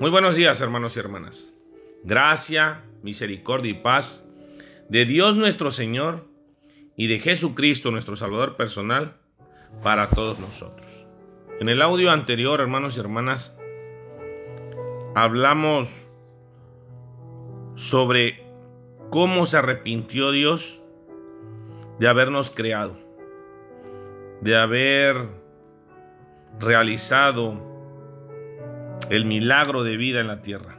Muy buenos días, hermanos y hermanas. Gracia, misericordia y paz de Dios nuestro Señor y de Jesucristo nuestro Salvador personal para todos nosotros. En el audio anterior, hermanos y hermanas, hablamos sobre cómo se arrepintió Dios de habernos creado, de haber realizado el milagro de vida en la tierra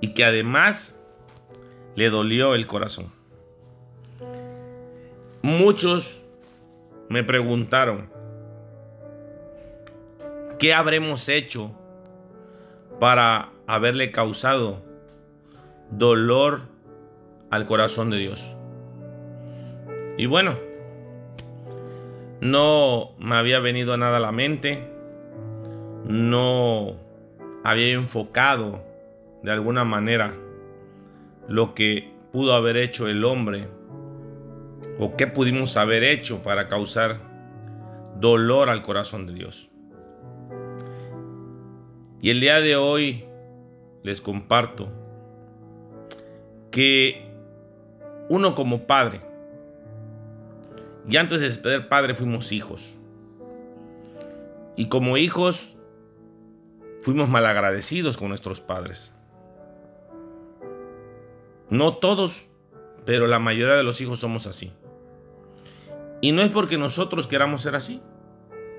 y que además le dolió el corazón. Muchos me preguntaron, ¿qué habremos hecho para haberle causado dolor al corazón de Dios? Y bueno, no me había venido nada a la mente, no había enfocado de alguna manera lo que pudo haber hecho el hombre o qué pudimos haber hecho para causar dolor al corazón de Dios. Y el día de hoy les comparto que uno como padre, y antes de ser padre fuimos hijos, y como hijos fuimos malagradecidos con nuestros padres. No todos, pero la mayoría de los hijos somos así. Y no es porque nosotros queramos ser así.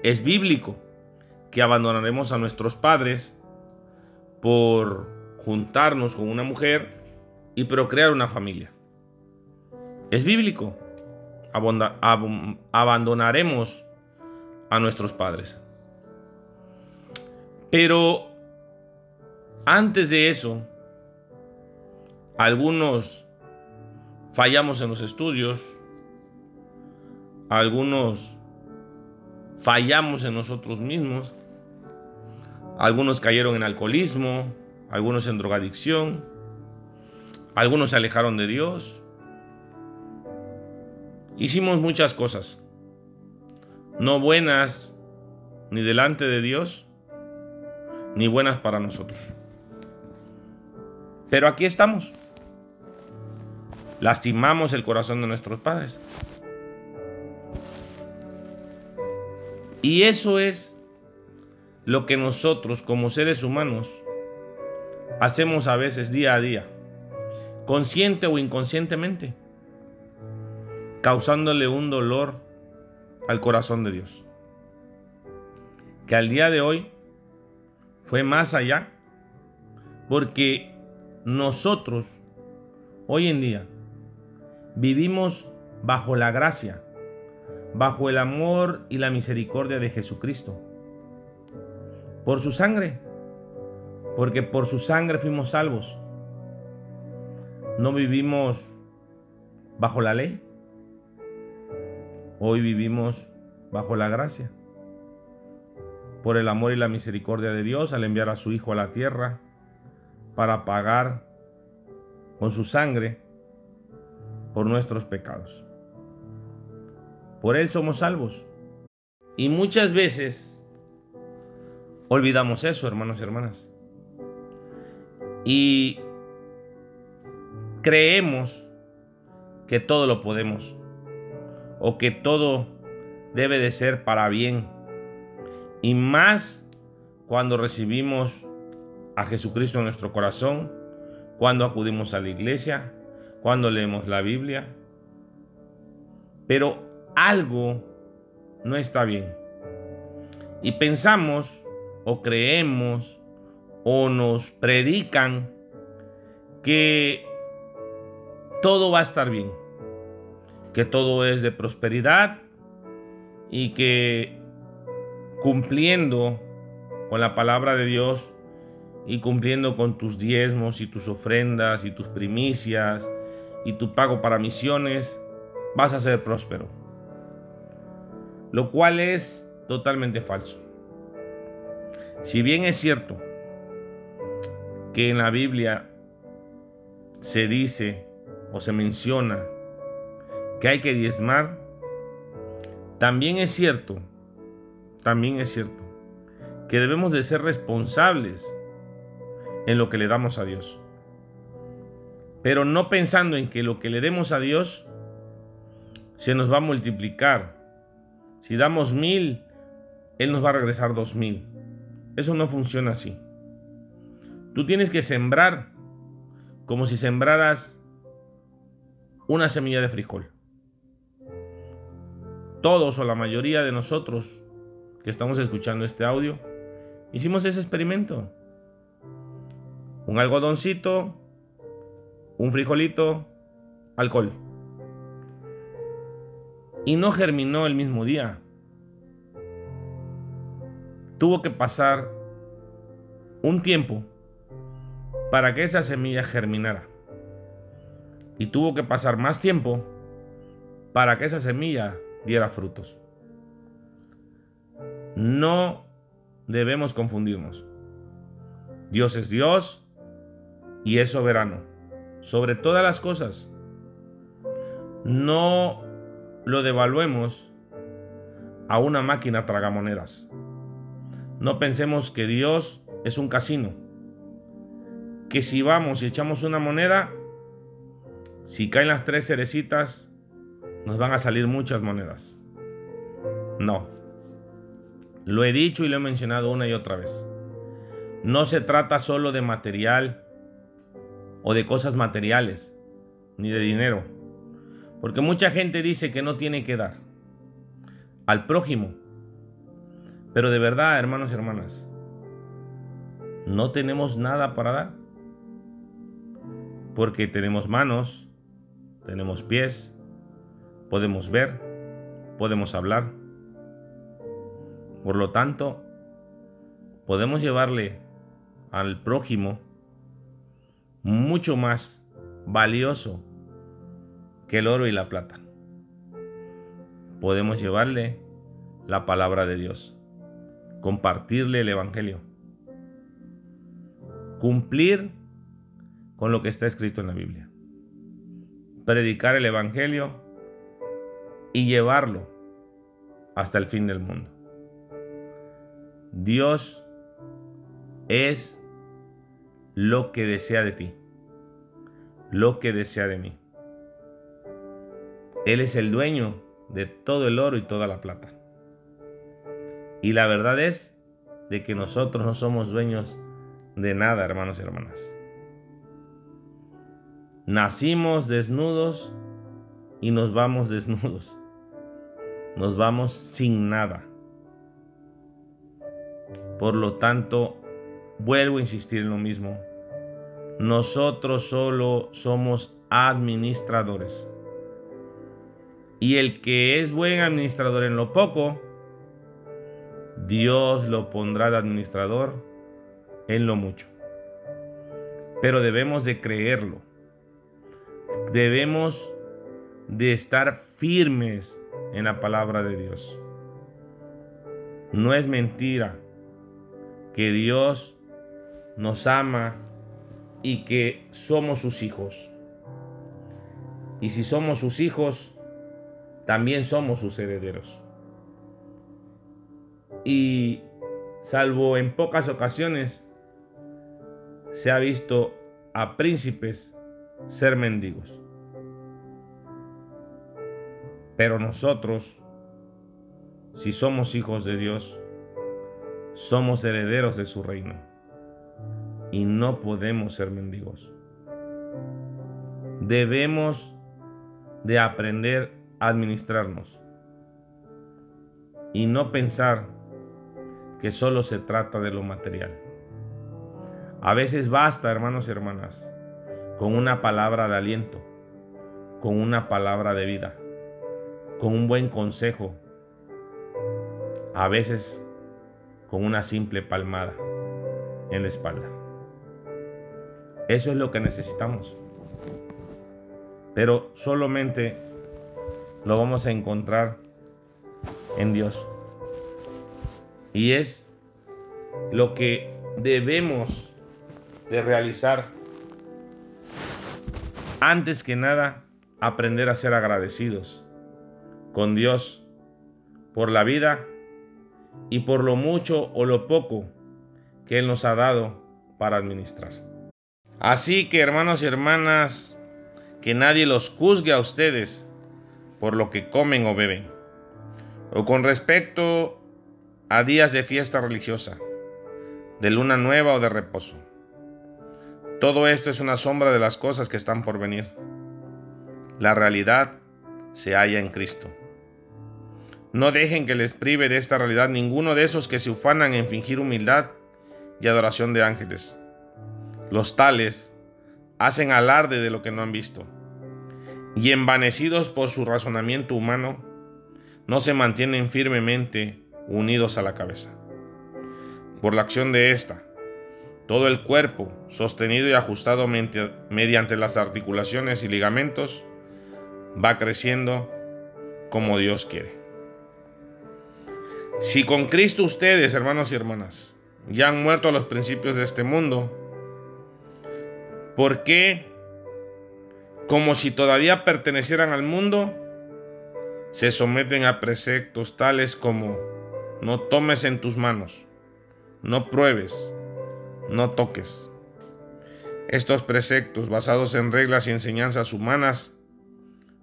Es bíblico que abandonaremos a nuestros padres por juntarnos con una mujer y procrear una familia. Es bíblico. abandonaremos a nuestros padres. Pero antes de eso, algunos fallamos en los estudios, algunos fallamos en nosotros mismos, algunos cayeron en alcoholismo, algunos en drogadicción, algunos se alejaron de Dios. Hicimos muchas cosas, no buenas ni delante de Dios, ni buenas para nosotros. Pero aquí estamos. Lastimamos el corazón de nuestros padres. Y eso es lo que nosotros como seres humanos hacemos a veces día a día, consciente o inconscientemente, causándole un dolor al corazón de Dios. Que al día de hoy fue más allá, porque nosotros hoy en día vivimos bajo la gracia, bajo el amor y la misericordia de Jesucristo. Por su sangre, porque por su sangre fuimos salvos. No vivimos bajo la ley, hoy vivimos bajo la gracia por el amor y la misericordia de Dios al enviar a su Hijo a la tierra para pagar con su sangre por nuestros pecados. Por Él somos salvos. Y muchas veces olvidamos eso, hermanos y hermanas. Y creemos que todo lo podemos o que todo debe de ser para bien y más cuando recibimos a Jesucristo en nuestro corazón, cuando acudimos a la iglesia, cuando leemos la Biblia. Pero algo no está bien. Y pensamos o creemos o nos predican que todo va a estar bien, que todo es de prosperidad y que cumpliendo con la palabra de Dios y cumpliendo con tus diezmos y tus ofrendas y tus primicias y tu pago para misiones, vas a ser próspero. Lo cual es totalmente falso. Si bien es cierto que en la Biblia se dice o se menciona que hay que diezmar, también es cierto también es cierto que debemos de ser responsables en lo que le damos a Dios. Pero no pensando en que lo que le demos a Dios se nos va a multiplicar. Si damos mil, Él nos va a regresar dos mil. Eso no funciona así. Tú tienes que sembrar como si sembraras una semilla de frijol. Todos o la mayoría de nosotros que estamos escuchando este audio, hicimos ese experimento. Un algodoncito, un frijolito, alcohol. Y no germinó el mismo día. Tuvo que pasar un tiempo para que esa semilla germinara. Y tuvo que pasar más tiempo para que esa semilla diera frutos. No debemos confundirnos. Dios es Dios y es soberano sobre todas las cosas. No lo devaluemos a una máquina tragamonedas. No pensemos que Dios es un casino que si vamos y echamos una moneda, si caen las tres cerecitas, nos van a salir muchas monedas. No. Lo he dicho y lo he mencionado una y otra vez. No se trata solo de material o de cosas materiales, ni de dinero. Porque mucha gente dice que no tiene que dar al prójimo. Pero de verdad, hermanos y hermanas, no tenemos nada para dar porque tenemos manos, tenemos pies, podemos ver, podemos hablar. Por lo tanto, podemos llevarle al prójimo mucho más valioso que el oro y la plata. Podemos llevarle la palabra de Dios, compartirle el Evangelio, cumplir con lo que está escrito en la Biblia. Predicar el Evangelio y llevarlo hasta el fin del mundo. Dios es lo que desea de ti, lo que desea de mí. Él es el dueño de todo el oro y toda la plata. Y la verdad es de que nosotros no somos dueños de nada, hermanos y hermanas. Nacimos desnudos y nos vamos desnudos. Nos vamos sin nada. Por lo tanto, vuelvo a insistir en lo mismo. Nosotros solo somos administradores. Y el que es buen administrador en lo poco, Dios lo pondrá de administrador en lo mucho. Pero debemos de creerlo debemos de estar firmes en la palabra de Dios. No es mentira que Dios nos ama y que somos sus hijos. Y si somos sus hijos, también somos sus herederos. Y salvo en pocas ocasiones, se ha visto a príncipes ser mendigos. Pero nosotros, si somos hijos de Dios, somos herederos de su reino y no podemos ser mendigos. Debemos de aprender a administrarnos y no pensar que solo se trata de lo material. A veces basta, hermanos y hermanas, con una palabra de aliento, con una palabra de vida, con un buen consejo, a veces con una simple palmada en la espalda. Eso es lo que necesitamos. Pero solamente lo vamos a encontrar en Dios. Y es lo que debemos de realizar antes que nada, aprender a ser agradecidos con Dios por la vida y por lo mucho o lo poco que Él nos ha dado para administrar. Así que hermanos y hermanas, que nadie los juzgue a ustedes por lo que comen o beben, o con respecto a días de fiesta religiosa, de luna nueva o de reposo. Todo esto es una sombra de las cosas que están por venir. La realidad se halla en Cristo. No dejen que les prive de esta realidad ninguno de esos que se ufanan en fingir humildad y adoración de ángeles. Los tales hacen alarde de lo que no han visto, y envanecidos por su razonamiento humano, no se mantienen firmemente unidos a la cabeza. Por la acción de ésta, todo el cuerpo, sostenido y ajustado mediante las articulaciones y ligamentos, va creciendo como Dios quiere. Si con Cristo ustedes, hermanos y hermanas, ya han muerto a los principios de este mundo, ¿por qué, como si todavía pertenecieran al mundo, se someten a preceptos tales como no tomes en tus manos, no pruebes, no toques? Estos preceptos, basados en reglas y enseñanzas humanas,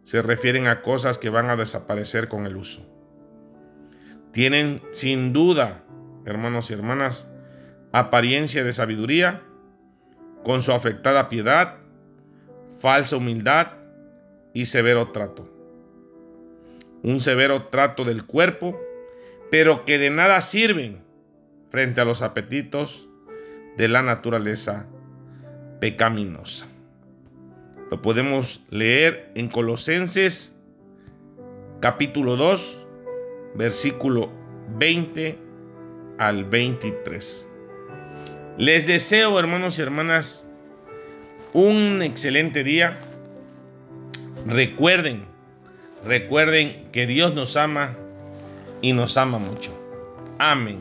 se refieren a cosas que van a desaparecer con el uso. Tienen sin duda, hermanos y hermanas, apariencia de sabiduría, con su afectada piedad, falsa humildad y severo trato. Un severo trato del cuerpo, pero que de nada sirven frente a los apetitos de la naturaleza pecaminosa. Lo podemos leer en Colosenses capítulo 2, versículo 20 al 23. Les deseo, hermanos y hermanas, un excelente día. Recuerden, recuerden que Dios nos ama y nos ama mucho. Amén.